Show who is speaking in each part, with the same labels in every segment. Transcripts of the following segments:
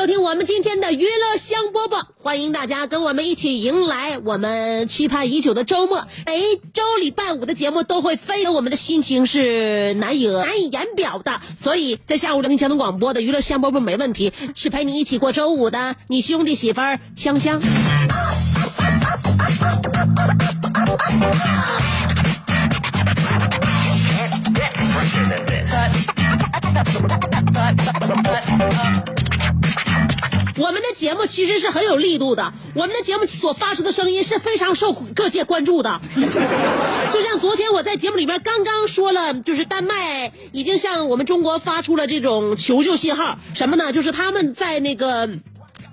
Speaker 1: 收听我们今天的娱乐香饽饽，欢迎大家跟我们一起迎来我们期盼已久的周末。每周礼拜五的节目都会非常我们的心情是难以难以言表的，所以在下午两点交通广播的娱乐香饽饽没问题，是陪你一起过周五的你兄弟媳妇儿香香。我们的节目其实是很有力度的，我们的节目所发出的声音是非常受各界关注的。就像昨天我在节目里面刚刚说了，就是丹麦已经向我们中国发出了这种求救信号，什么呢？就是他们在那个。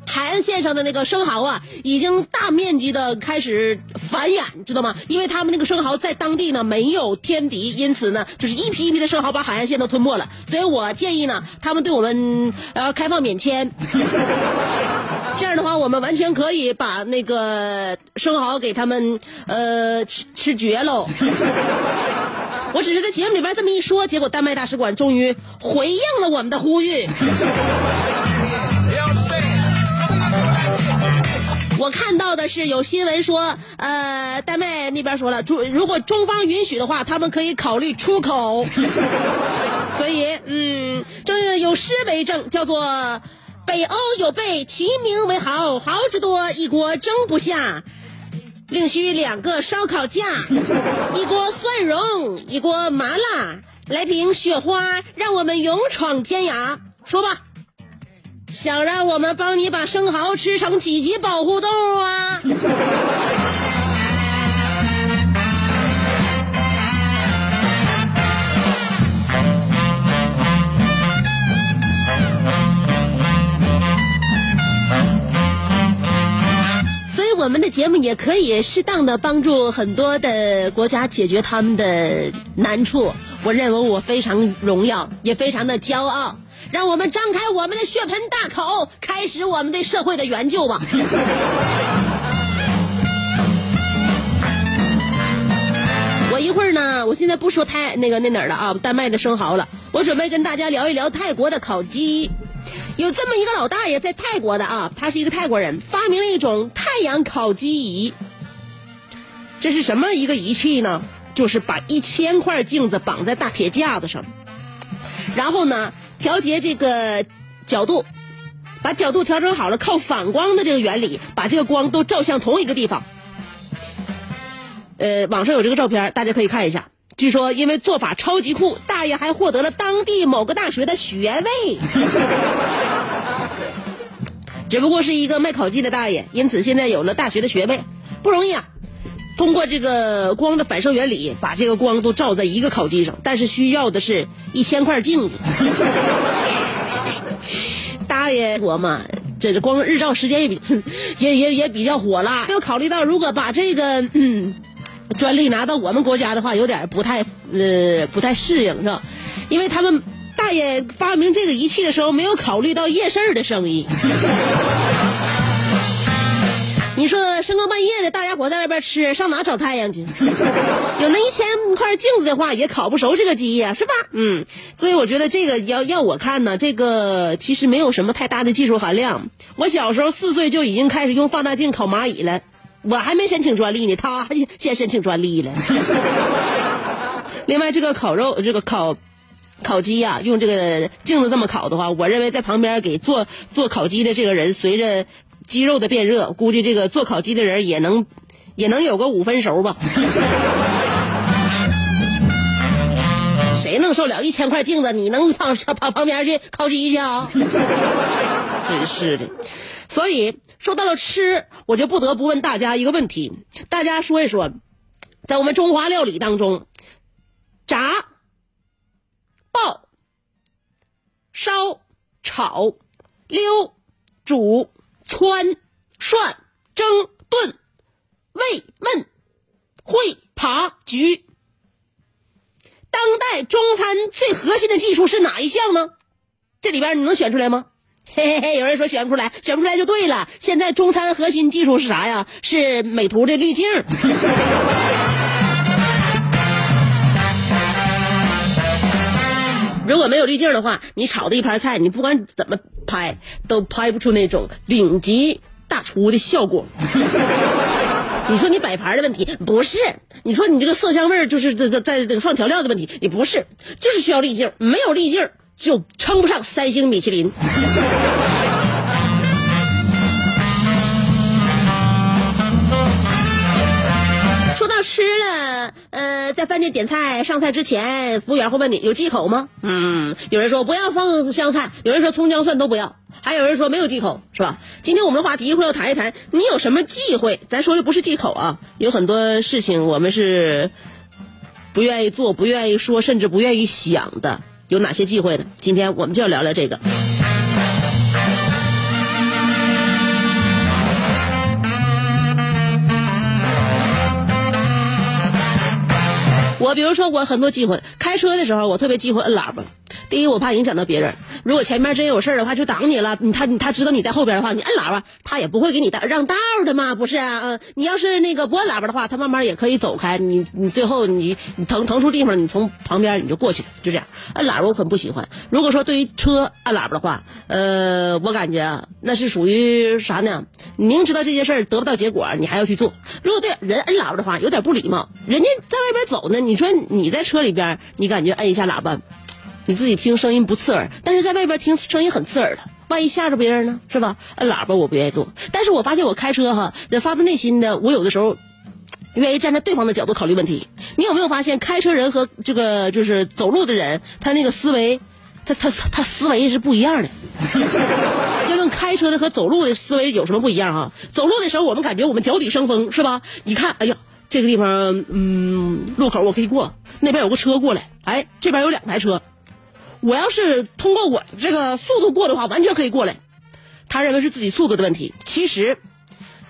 Speaker 1: 海岸线上的那个生蚝啊，已经大面积的开始繁衍，知道吗？因为他们那个生蚝在当地呢没有天敌，因此呢，就是一批一批的生蚝把海岸线都吞没了。所以我建议呢，他们对我们呃开放免签，这样的话，我们完全可以把那个生蚝给他们呃吃吃绝喽。我只是在节目里边这么一说，结果丹麦大使馆终于回应了我们的呼吁。我看到的是有新闻说，呃，丹麦那边说了，中如果中方允许的话，他们可以考虑出口。所以，嗯，这有诗为证，叫做“北欧有备，其名为豪，豪之多，一锅蒸不下。另需两个烧烤架，一锅蒜蓉，一锅麻辣，来瓶雪花，让我们勇闯天涯。”说吧。想让我们帮你把生蚝吃成几级保护动物啊？所以我们的节目也可以适当的帮助很多的国家解决他们的难处。我认为我非常荣耀，也非常的骄傲。让我们张开我们的血盆大口，开始我们对社会的援救吧。我一会儿呢，我现在不说泰那个那哪儿了啊，丹麦的生蚝了。我准备跟大家聊一聊泰国的烤鸡。有这么一个老大爷在泰国的啊，他是一个泰国人，发明了一种太阳烤鸡仪。这是什么一个仪器呢？就是把一千块镜子绑在大铁架子上，然后呢。调节这个角度，把角度调整好了，靠反光的这个原理，把这个光都照向同一个地方。呃，网上有这个照片，大家可以看一下。据说因为做法超级酷，大爷还获得了当地某个大学的学位。只不过是一个卖烤鸡的大爷，因此现在有了大学的学位，不容易啊。通过这个光的反射原理，把这个光都照在一个烤鸡上，但是需要的是一千块镜子。大爷我嘛，这是光日照时间也比 也也也比较火辣。要考虑到如果把这个嗯专利拿到我们国家的话，有点不太呃不太适应是吧？因为他们大爷发明这个仪器的时候，没有考虑到夜市的生意。你说深更半夜的，大家伙在外边吃，上哪找太阳去？有那一千块镜子的话，也烤不熟这个鸡呀，是吧？嗯，所以我觉得这个要要我看呢，这个其实没有什么太大的技术含量。我小时候四岁就已经开始用放大镜烤蚂蚁了，我还没申请专利呢，他先申请专利了。另外，这个烤肉，这个烤。烤鸡呀、用这个镜子这么烤的话，我认为在旁边给做做烤鸡的这个人，随着鸡肉的变热，估计这个做烤鸡的人也能也能有个五分熟吧。谁能受了一千块镜子？你能跑跑旁边去烤鸡去啊？真是的。所以说到了吃，我就不得不问大家一个问题：大家说一说，在我们中华料理当中，炸。爆、烧、炒、溜、煮、汆、涮、蒸、炖、煨、焖、烩、扒、焗。当代中餐最核心的技术是哪一项呢？这里边你能选出来吗？嘿嘿嘿，有人说选不出来，选不出来就对了。现在中餐核心技术是啥呀？是美图的滤镜。如果没有滤镜的话，你炒的一盘菜，你不管怎么拍，都拍不出那种顶级大厨的效果。你说你摆盘的问题不是？你说你这个色香味儿就是在在在放调料的问题，也不是，就是需要滤镜。没有滤镜就称不上三星米其林。吃了，呃，在饭店点菜上菜之前，服务员会问你有忌口吗？嗯，有人说不要放香菜，有人说葱姜蒜都不要，还有人说没有忌口，是吧？今天我们的话题一会要谈一谈你有什么忌讳。咱说的不是忌口啊，有很多事情我们是不愿意做、不愿意说，甚至不愿意想的，有哪些忌讳呢？今天我们就要聊聊这个。我比如说，我很多机会，开车的时候我特别忌讳摁喇叭。第一，我怕影响到别人。如果前面真有事儿的话，就挡你了。你他他知道你在后边的话，你摁喇叭，他也不会给你让道的嘛，不是啊？嗯，你要是那个不摁喇叭的话，他慢慢也可以走开。你你最后你你腾腾出地方，你从旁边你就过去，就这样。摁喇叭我很不喜欢。如果说对于车按喇叭的话，呃，我感觉，那是属于啥呢？你明知道这件事儿得不到结果，你还要去做。如果对人摁喇叭的话，有点不礼貌。人家在外边走呢，你说你在车里边，你感觉摁一下喇叭。你自己听声音不刺耳，但是在外边听声音很刺耳的，万一吓着别人呢，是吧？摁喇叭我不愿意做，但是我发现我开车哈，发自内心的，我有的时候愿意站在对方的角度考虑问题。你有没有发现，开车人和这个就是走路的人，他那个思维，他他他思维是不一样的。就跟开车的和走路的思维有什么不一样啊？走路的时候，我们感觉我们脚底生风，是吧？你看，哎呀，这个地方，嗯，路口我可以过，那边有个车过来，哎，这边有两台车。我要是通过我这个速度过的话，完全可以过来。他认为是自己速度的问题，其实，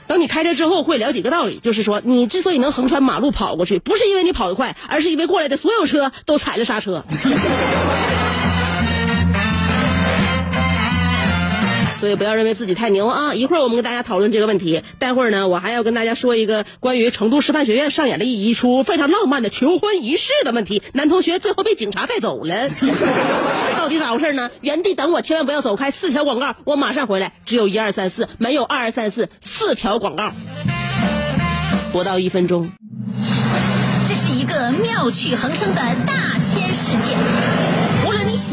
Speaker 1: 等你开车之后会了解个道理，就是说，你之所以能横穿马路跑过去，不是因为你跑得快，而是因为过来的所有车都踩了刹车。所以不要认为自己太牛啊！一会儿我们跟大家讨论这个问题。待会儿呢，我还要跟大家说一个关于成都师范学院上演的一出非常浪漫的求婚仪式的问题。男同学最后被警察带走了，到底咋回事呢？原地等我，千万不要走开。四条广告，我马上回来。只有一二三四，没有二二三四，四条广告，不到一分钟。
Speaker 2: 这是一个妙趣横生的大千世界。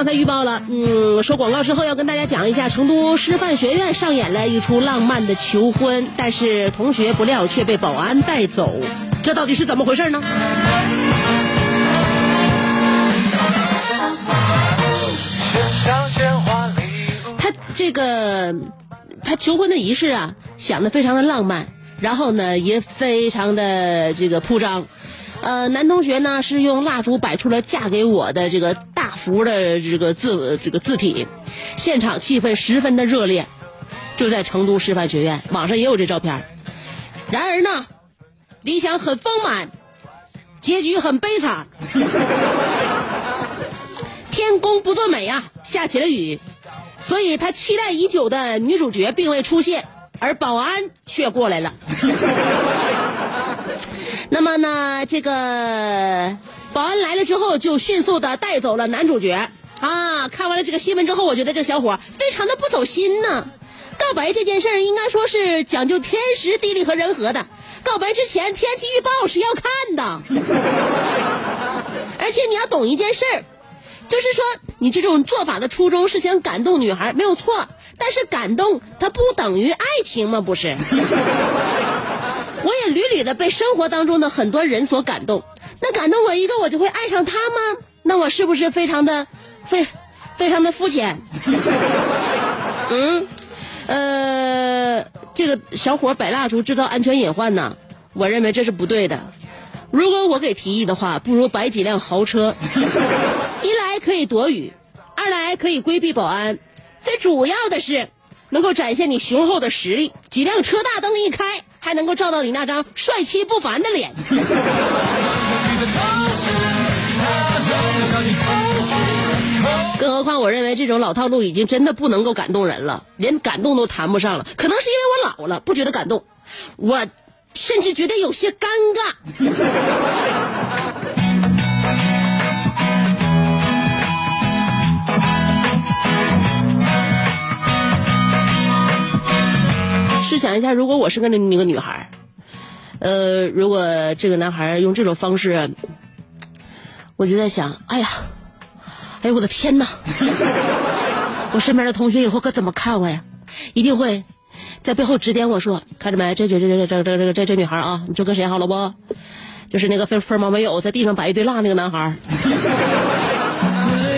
Speaker 1: 刚才预报了，嗯，说广告之后要跟大家讲一下，成都师范学院上演了一出浪漫的求婚，但是同学不料却被保安带走，这到底是怎么回事呢？他这个他求婚的仪式啊，想的非常的浪漫，然后呢也非常的这个铺张。呃，男同学呢是用蜡烛摆出了“嫁给我”的这个大幅的这个字这个字体，现场气氛十分的热烈，就在成都师范学院，网上也有这照片。然而呢，理想很丰满，结局很悲惨。天公不作美啊，下起了雨，所以他期待已久的女主角并未出现，而保安却过来了。那么呢，这个保安来了之后，就迅速的带走了男主角啊。看完了这个新闻之后，我觉得这小伙非常的不走心呢。告白这件事儿应该说是讲究天时地利和人和的。告白之前天气预报是要看的，而且你要懂一件事儿，就是说你这种做法的初衷是想感动女孩，没有错。但是感动它不等于爱情吗？不是。我也屡屡的被生活当中的很多人所感动，那感动我一个，我就会爱上他吗？那我是不是非常的非非常的肤浅？嗯，呃，这个小伙摆蜡烛制造安全隐患呢，我认为这是不对的。如果我给提议的话，不如摆几辆豪车，一来可以躲雨，二来可以规避保安，最主要的是能够展现你雄厚的实力。几辆车大灯一开。还能够照到你那张帅气不凡的脸。更何况，我认为这种老套路已经真的不能够感动人了，连感动都谈不上了。可能是因为我老了，不觉得感动，我甚至觉得有些尴尬。试想一下，如果我是个那那个女孩呃，如果这个男孩用这种方式，我就在想，哎呀，哎呦我的天哪！我身边的同学以后可怎么看我呀？一定会在背后指点我说，看着没？这这这这这这这这这女孩啊，你就跟谁好了不？就是那个分分毛没有，在地上摆一堆蜡那个男孩。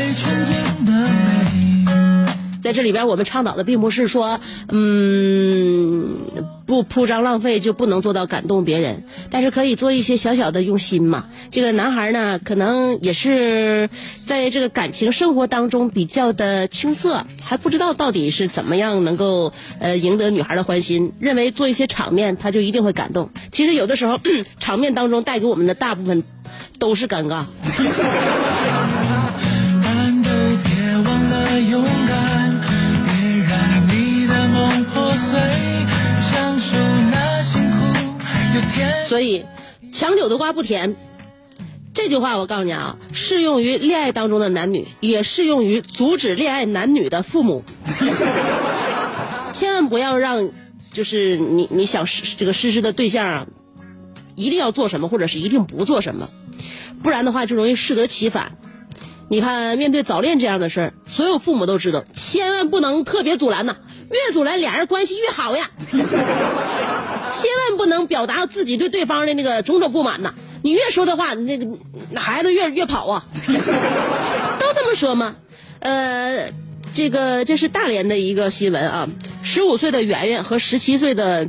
Speaker 1: 在这里边，我们倡导的并不是说，嗯，不铺张浪费就不能做到感动别人，但是可以做一些小小的用心嘛。这个男孩呢，可能也是在这个感情生活当中比较的青涩，还不知道到底是怎么样能够呃赢得女孩的欢心，认为做一些场面他就一定会感动。其实有的时候，场面当中带给我们的大部分都是尴尬。所以，强扭的瓜不甜。这句话我告诉你啊，适用于恋爱当中的男女，也适用于阻止恋爱男女的父母。千万不要让，就是你你想这个实施的对象啊，一定要做什么，或者是一定不做什么，不然的话就容易适得其反。你看，面对早恋这样的事儿，所有父母都知道，千万不能特别阻拦呐，越阻拦俩人关系越好呀。千万不能表达自己对对方的那个种种不满呐！你越说的话，那个孩子越越跑啊！都这么说吗？呃，这个这是大连的一个新闻啊，十五岁的圆圆和十七岁的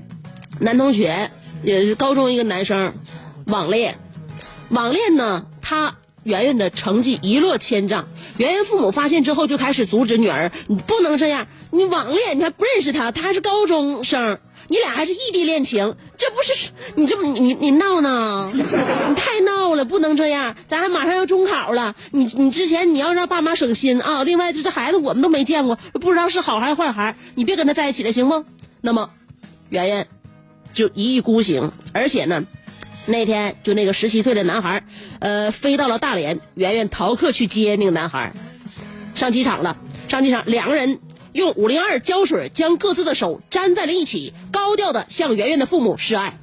Speaker 1: 男同学，也是高中一个男生，网恋。网恋呢，他圆圆的成绩一落千丈，圆圆父母发现之后就开始阻止女儿，你不能这样，你网恋你还不认识他，他还是高中生。你俩还是异地恋情，这不是你这么你你闹呢？你太闹了，不能这样。咱还马上要中考了，你你之前你要让爸妈省心啊。另外，这这孩子我们都没见过，不知道是好还是坏孩，你别跟他在一起了，行不？那么，圆圆就一意孤行，而且呢，那天就那个十七岁的男孩，呃，飞到了大连，圆圆逃课去接那个男孩，上机场了，上机场两个人。用五零二胶水将各自的手粘在了一起，高调的向圆圆的父母示爱。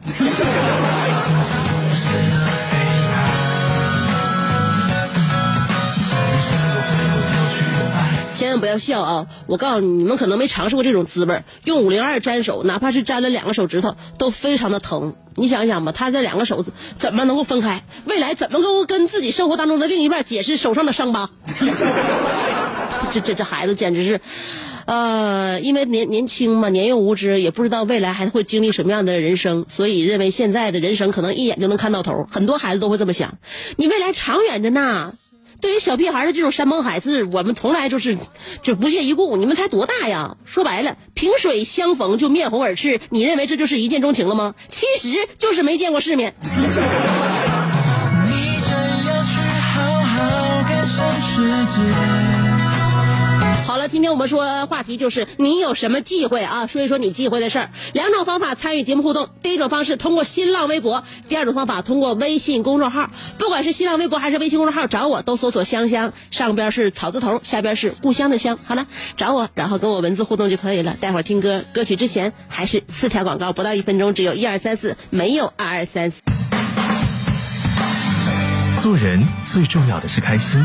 Speaker 1: 千万不要笑啊！我告诉你，你们可能没尝试过这种滋味儿。用五零二粘手，哪怕是粘了两个手指头，都非常的疼。你想想吧，他这两个手怎么能够分开？未来怎么能够跟自己生活当中的另一半解释手上的伤疤？这这这孩子简直是，呃，因为年年轻嘛，年幼无知，也不知道未来还会经历什么样的人生，所以认为现在的人生可能一眼就能看到头。很多孩子都会这么想，你未来长远着呢。对于小屁孩的这种山盟海誓，我们从来就是就不屑一顾。你们才多大呀？说白了，萍水相逢就面红耳赤，你认为这就是一见钟情了吗？其实就是没见过世面。你真要去好好感受世界了，今天我们说话题就是你有什么忌讳啊？说一说你忌讳的事儿。两种方法参与节目互动：第一种方式通过新浪微博，第二种方法通过微信公众号。不管是新浪微博还是微信公众号，找我都搜索“香香”，上边是草字头，下边是故乡的乡。好了，找我，然后跟我文字互动就可以了。待会儿听歌，歌曲之前还是四条广告，不到一分钟，只有一二三四，没有二二三四。
Speaker 3: 做人最重要的是开心，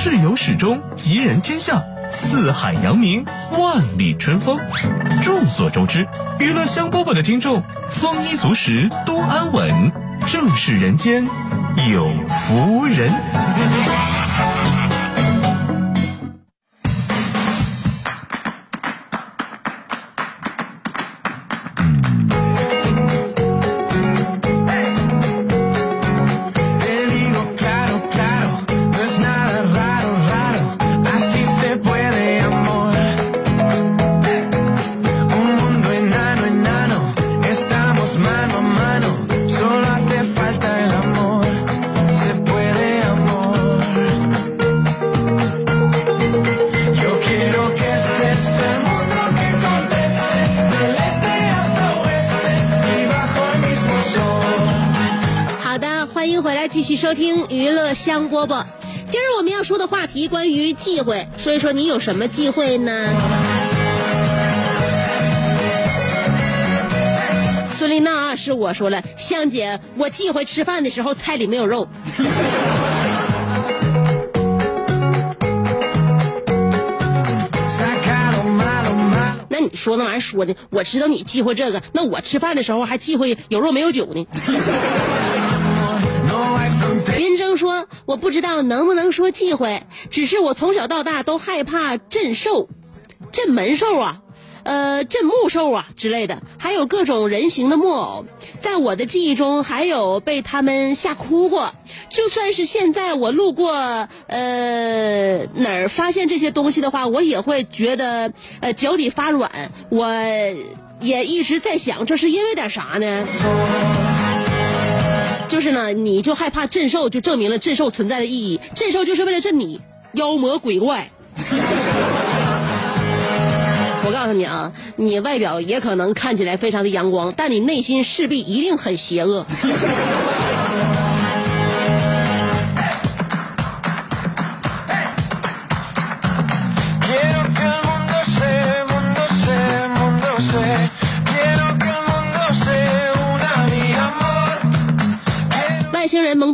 Speaker 3: 事有始终，吉人天下，四海扬名，万里春风。众所周知，娱乐香饽饽的听众丰衣足食，多安稳，正是人间有福人。
Speaker 1: 香饽饽。今儿我们要说的话题关于忌讳，说一说你有什么忌讳呢？孙丽娜是我说了，香姐，我忌讳吃饭的时候菜里没有肉。那你说那玩意儿说的，我知道你忌讳这个，那我吃饭的时候还忌讳有肉没有酒呢。：“我不知道能不能说忌讳，只是我从小到大都害怕镇兽、镇门兽啊，呃，镇木兽啊之类的，还有各种人形的木偶，在我的记忆中还有被他们吓哭过。就算是现在我路过呃哪儿发现这些东西的话，我也会觉得呃脚底发软。我也一直在想，这是因为点啥呢？”就是呢，你就害怕镇兽，就证明了镇兽存在的意义。镇兽就是为了镇你妖魔鬼怪。我告诉你啊，你外表也可能看起来非常的阳光，但你内心势必一定很邪恶。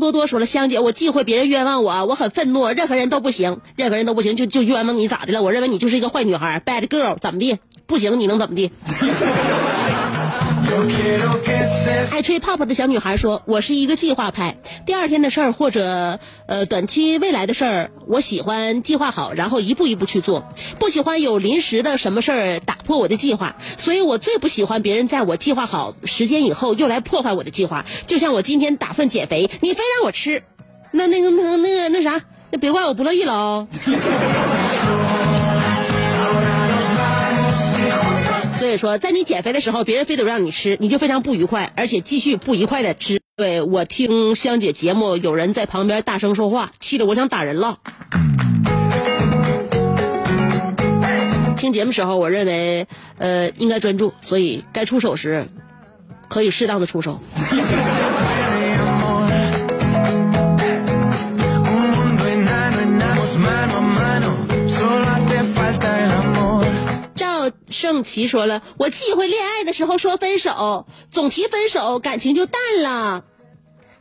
Speaker 1: 多多说了：“香姐，我忌讳别人冤枉我，我很愤怒，任何人都不行，任何人都不行，就就冤枉你咋的了？我认为你就是一个坏女孩，bad girl，怎么的？不行，你能怎么的？” 爱吹泡泡的小女孩说：“我是一个计划派，第二天的事儿或者呃短期未来的事儿，我喜欢计划好，然后一步一步去做，不喜欢有临时的什么事儿打破我的计划。所以我最不喜欢别人在我计划好时间以后又来破坏我的计划。就像我今天打算减肥，你非让我吃，那那个那那个那啥，那别怪我不乐意了哦。”说，在你减肥的时候，别人非得让你吃，你就非常不愉快，而且继续不愉快的吃。对我听香姐节目，有人在旁边大声说话，气得我想打人了。
Speaker 4: 听节目时候，我认为呃应该专注，所以该出手时可以适当的出手。梦琪说了，我忌讳恋爱的时候说分手，总提分手，感情就淡了。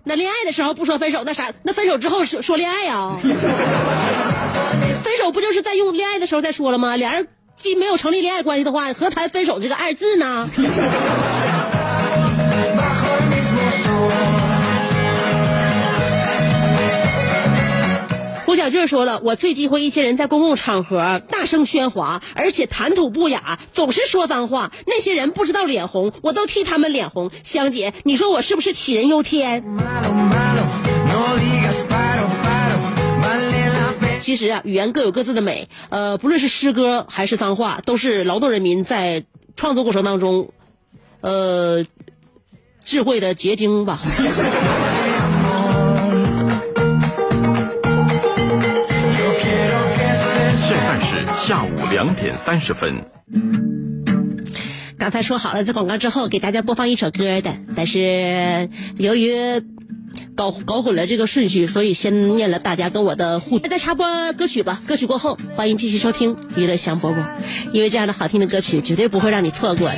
Speaker 4: 那恋爱的时候不说分手，那啥？那分手之后说说恋爱啊、分手不就是在用恋爱的时候再说了吗？俩人既没有成立恋爱关系的话，何谈分手这个二字呢？胡小俊说了，我最忌讳一些人在公共场合大声喧哗，而且谈吐不雅，总是说脏话。那些人不知道脸红，我都替他们脸红。香姐，你说我是不是杞人忧天？其实啊，语言各有各自的美，呃，不论是诗歌还是脏话，都是劳动人民在创作过程当中，呃，智慧的结晶吧。
Speaker 5: 两点三十分。
Speaker 4: 刚才说好了，在广告之后给大家播放一首歌的，但是由于搞搞混了这个顺序，所以先念了大家跟我的互动。再插播歌曲吧，歌曲过后欢迎继续收听娱乐香饽饽，因为这样的好听的歌曲绝对不会让你错过的。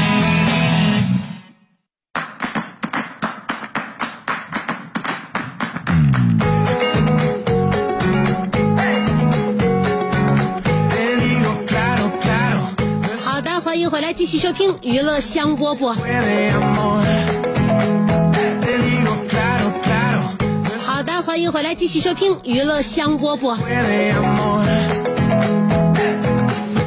Speaker 1: 继续收听娱乐香饽饽。好的，欢迎回来，继续收听娱乐香饽饽。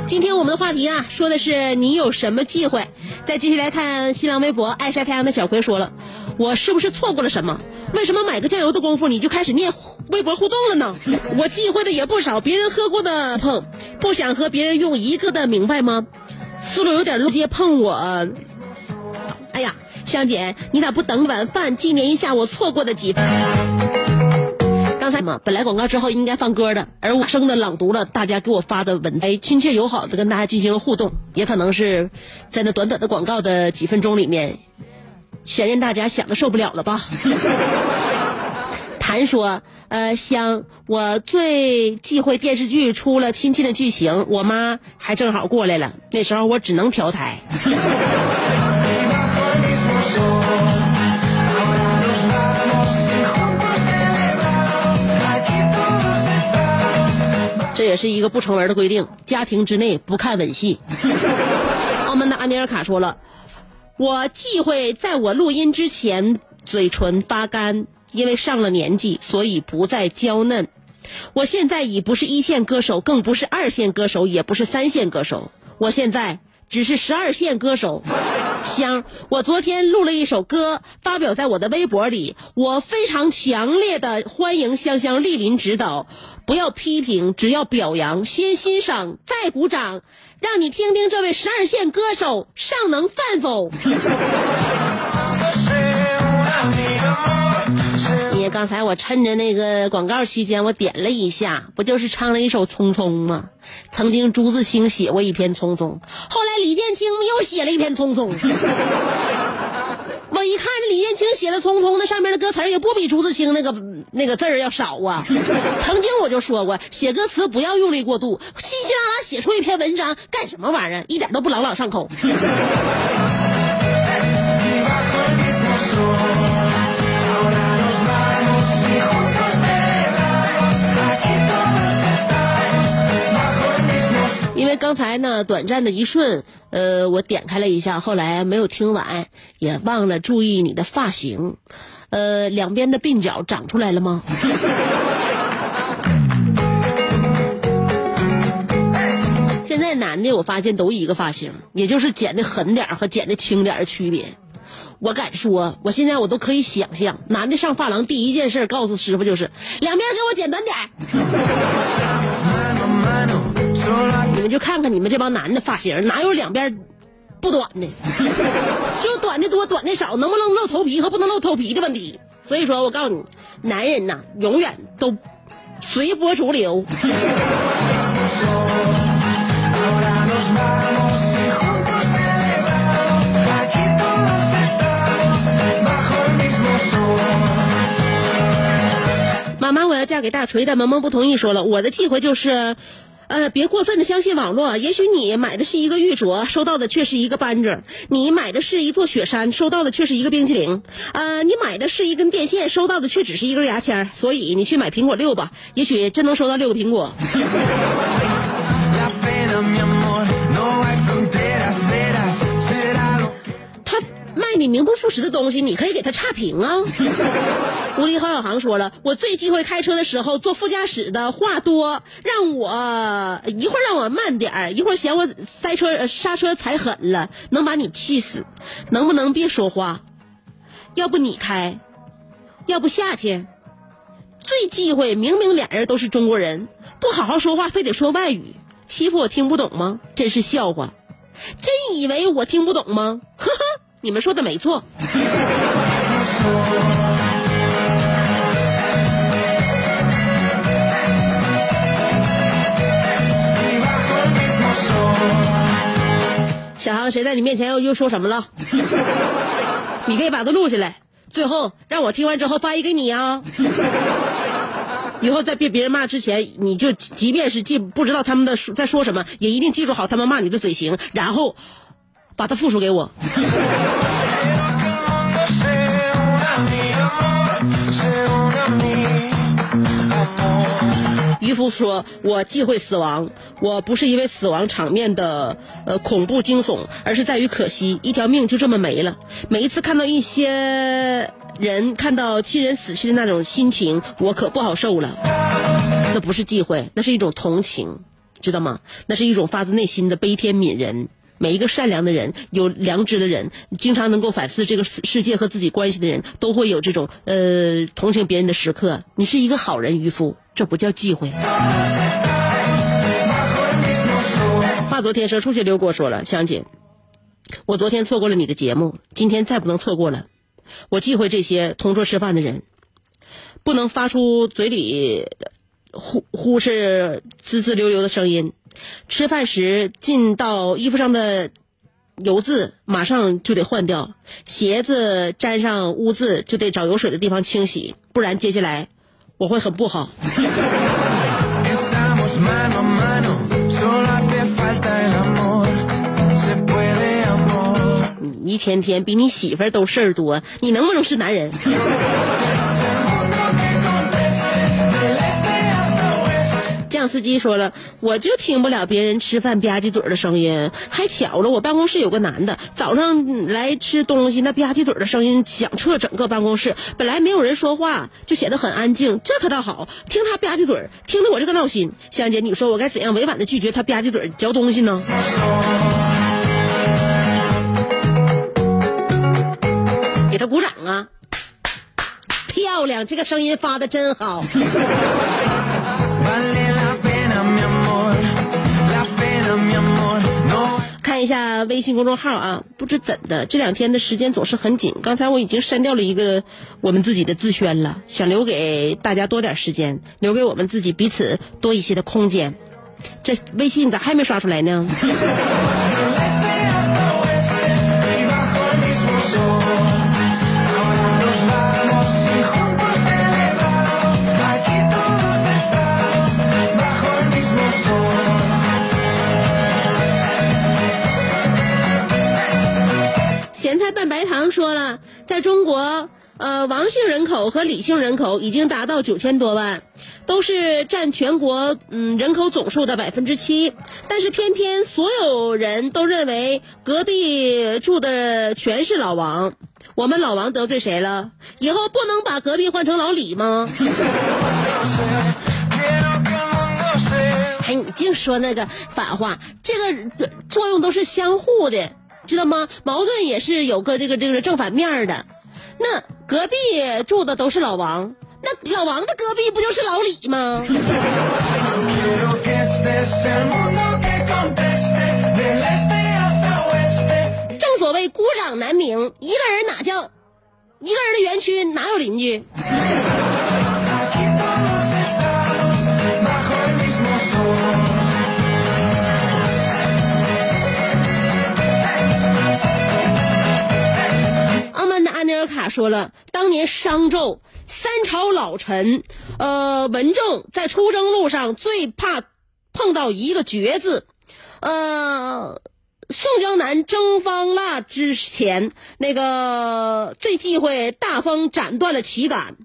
Speaker 1: 今天我们的话题啊，说的是你有什么忌讳？再继续来看新浪微博，爱晒太阳的小葵说了，我是不是错过了什么？为什么买个酱油的功夫你就开始念微博互动了呢？我忌讳的也不少，别人喝过的碰，不想和别人用一个的，明白吗？思路有点直接碰我。哎呀，香姐，你咋不等晚饭纪念一下我错过的几？刚才嘛，本来广告之后应该放歌的，而我生的朗读了大家给我发的文字，哎亲切友好的跟大家进行了互动，也可能是在那短短的广告的几分钟里面，想念大家想的受不了了吧？谭说，呃，香，我最忌讳电视剧出了亲亲的剧情，我妈还正好过来了，那时候我只能调台。这也是一个不成文的规定，家庭之内不看吻戏。澳门的安尼尔卡说了，我忌讳在我录音之前嘴唇发干，因为上了年纪，所以不再娇嫩。我现在已不是一线歌手，更不是二线歌手，也不是三线歌手，我现在只是十二线歌手。香，我昨天录了一首歌，发表在我的微博里，我非常强烈的欢迎香香莅临指导，不要批评，只要表扬，先欣赏再鼓掌，让你听听这位十二线歌手尚能饭否？刚才我趁着那个广告期间，我点了一下，不就是唱了一首《匆匆》吗？曾经朱自清写过一篇《匆匆》，后来李建清又写了一篇《匆匆》。我一看李建清写的《匆匆》，那上面的歌词儿也不比朱自清那个那个字儿要少啊。曾经我就说过，写歌词不要用力过度，稀稀拉拉写出一篇文章干什么玩意儿？一点都不朗朗上口。刚才呢，短暂的一瞬，呃，我点开了一下，后来没有听完，也忘了注意你的发型，呃，两边的鬓角长出来了吗？现在男的我发现都一个发型，也就是剪的狠点和剪的轻点的区别。我敢说，我现在我都可以想象，男的上发廊第一件事告诉师傅就是两边给我剪短点儿。你们就看看你们这帮男的发型，哪有两边不短的？就短的多，短的少，能不能露头皮和不能露头皮的问题。所以说我告诉你，男人呐，永远都随波逐流。妈妈，我要嫁给大锤但，萌萌不同意，说了，我的忌讳就是。呃，别过分的相信网络。也许你买的是一个玉镯，收到的却是一个扳指；你买的是一座雪山，收到的却是一个冰淇淋。呃，你买的是一根电线，收到的却只是一根牙签。所以你去买苹果六吧，也许真能收到六个苹果。你名不副实的东西，你可以给他差评啊。无敌郝小航说了，我最忌讳开车的时候坐副驾驶的话多，让我一会儿让我慢点儿，一会儿嫌我塞车呃刹车踩狠了，能把你气死。能不能别说话？要不你开，要不下去。最忌讳明明俩人都是中国人，不好好说话，非得说外语，欺负我听不懂吗？真是笑话！真以为我听不懂吗？呵呵，你们说的没错。小航，谁在你面前又又说什么了？你可以把它录下来，最后让我听完之后发一给你啊。以后在被别人骂之前，你就即便是记不知道他们的在说什么，也一定记住好他们骂你的嘴型，然后把它复述给我。渔夫说：“我忌讳死亡，我不是因为死亡场面的呃恐怖惊悚，而是在于可惜，一条命就这么没了。每一次看到一些人看到亲人死去的那种心情，我可不好受了。那不是忌讳，那是一种同情，知道吗？那是一种发自内心的悲天悯人。”每一个善良的人、有良知的人、经常能够反思这个世世界和自己关系的人，都会有这种呃同情别人的时刻。你是一个好人，渔夫，这不叫忌讳。话昨天说，初雪流跟我说了，香姐，我昨天错过了你的节目，今天再不能错过了。我忌讳这些同桌吃饭的人，不能发出嘴里呼呼是滋滋溜溜的声音。吃饭时进到衣服上的油渍，马上就得换掉；鞋子沾上污渍，就得找有水的地方清洗，不然接下来我会很不好。你一天天比你媳妇儿都事儿多，你能不能是男人？酱司机说了，我就听不了别人吃饭吧唧嘴的声音。还巧了，我办公室有个男的，早上来吃东西，那吧唧嘴的声音响彻整个办公室。本来没有人说话，就显得很安静，这可倒好，听他吧唧嘴，听得我这个闹心。香姐，你说我该怎样委婉的拒绝他吧唧嘴嚼东西呢？给他鼓掌啊！漂亮，这个声音发的真好。微信公众号啊，不知怎的，这两天的时间总是很紧。刚才我已经删掉了一个我们自己的自宣了，想留给大家多点时间，留给我们自己彼此多一些的空间。这微信咋还没刷出来呢？咸菜拌白糖说了，在中国，呃，王姓人口和李姓人口已经达到九千多万，都是占全国嗯人口总数的百分之七。但是偏偏所有人都认为隔壁住的全是老王，我们老王得罪谁了？以后不能把隔壁换成老李吗？哎，你净说那个反话，这个作用都是相互的，知道吗？矛盾也是有个这个这个正反面的。那隔壁住的都是老王，那老王的隔壁不就是老李吗？正所谓孤掌难鸣，一个人哪叫一个人的园区哪有邻居？尼尔卡说了，当年商纣三朝老臣，呃，文正在出征路上最怕碰到一个绝字，呃，宋江南征方腊之前，那个最忌讳大风斩断了旗杆。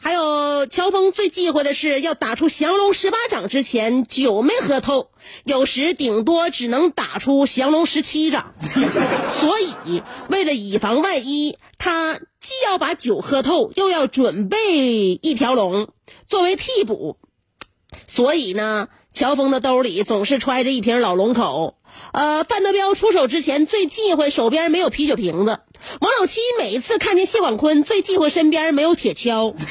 Speaker 1: 还有乔峰最忌讳的是要打出降龙十八掌之前酒没喝透，有时顶多只能打出降龙十七掌。所以为了以防万一，他既要把酒喝透，又要准备一条龙作为替补。所以呢，乔峰的兜里总是揣着一瓶老龙口。呃，范德彪出手之前最忌讳手边没有啤酒瓶子。王老七每次看见谢广坤最忌讳身边没有铁锹。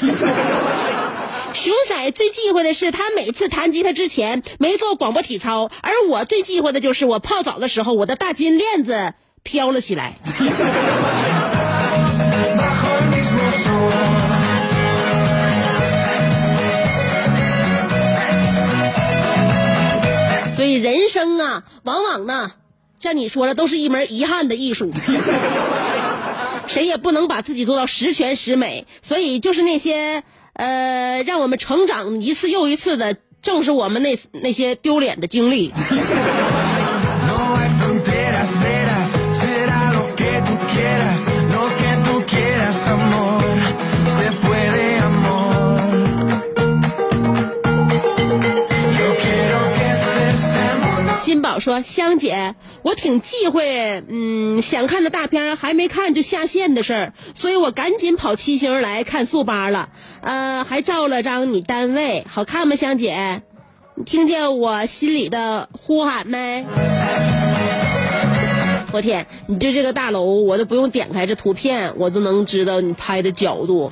Speaker 1: 熊仔最忌讳的是他每次弹吉他之前没做广播体操，而我最忌讳的就是我泡澡的时候我的大金链子飘了起来。所以人生啊，往往呢，像你说的，都是一门遗憾的艺术。谁也不能把自己做到十全十美，所以就是那些呃让我们成长一次又一次的，正是我们那那些丢脸的经历。说：“香姐，我挺忌讳，嗯，想看的大片还没看就下线的事儿，所以我赶紧跑七星来看速八了。呃，还照了张你单位，好看吗？香姐，你听见我心里的呼喊没？我天，你就这个大楼，我都不用点开这图片，我都能知道你拍的角度，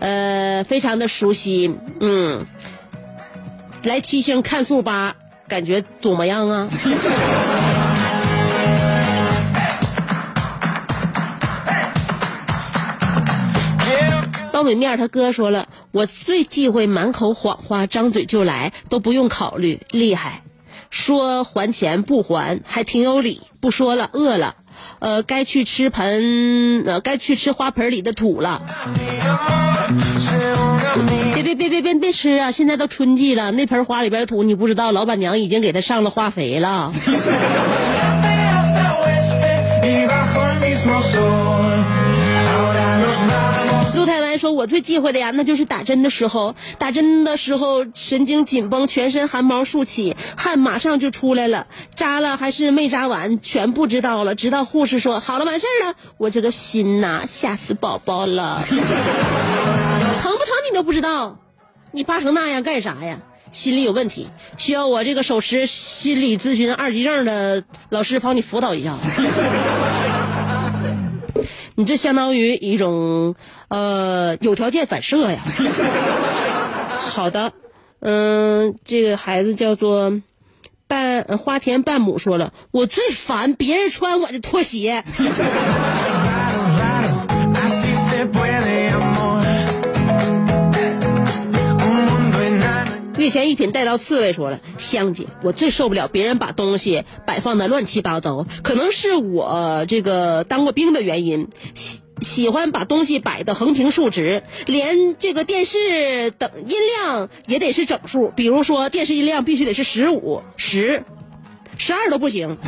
Speaker 1: 呃，非常的熟悉，嗯。来七星看速八，感觉怎么样啊？刀米面他哥说了，我最忌讳满口谎话，张嘴就来，都不用考虑，厉害。说还钱不还，还挺有理。不说了，饿了，呃，该去吃盆，呃，该去吃花盆里的土了。别别别别别别吃啊！现在都春季了，那盆花里边的土你不知道，老板娘已经给它上了化肥了。：“我最忌讳的呀，那就是打针的时候，打针的时候神经紧绷，全身汗毛竖起，汗马上就出来了，扎了还是没扎完，全不知道了。直到护士说好了，完事儿了，我这个心呐，吓死宝宝了。疼不疼你都不知道，你怕成那样干啥呀？心理有问题，需要我这个手持心理咨询二级证的老师帮你辅导一下。”你这相当于一种呃有条件反射呀。好的，嗯、这个孩子叫做半花田半亩说了，我最烦别人穿我的拖鞋。月前一品带到刺猬说了，香姐，我最受不了别人把东西摆放的乱七八糟，可能是我这个当过兵的原因。喜喜欢把东西摆的横平竖直，连这个电视等音量也得是整数，比如说电视音量必须得是十五、十、十二都不行。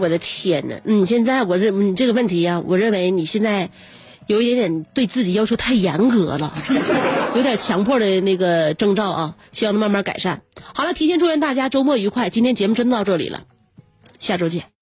Speaker 1: 我的天呐！你现在我认你这个问题呀、我认为你现在有一点点对自己要求太严格了，有点强迫的那个征兆啊，希望能慢慢改善。好了，提前祝愿大家周末愉快。今天节目真到这里了，下周见。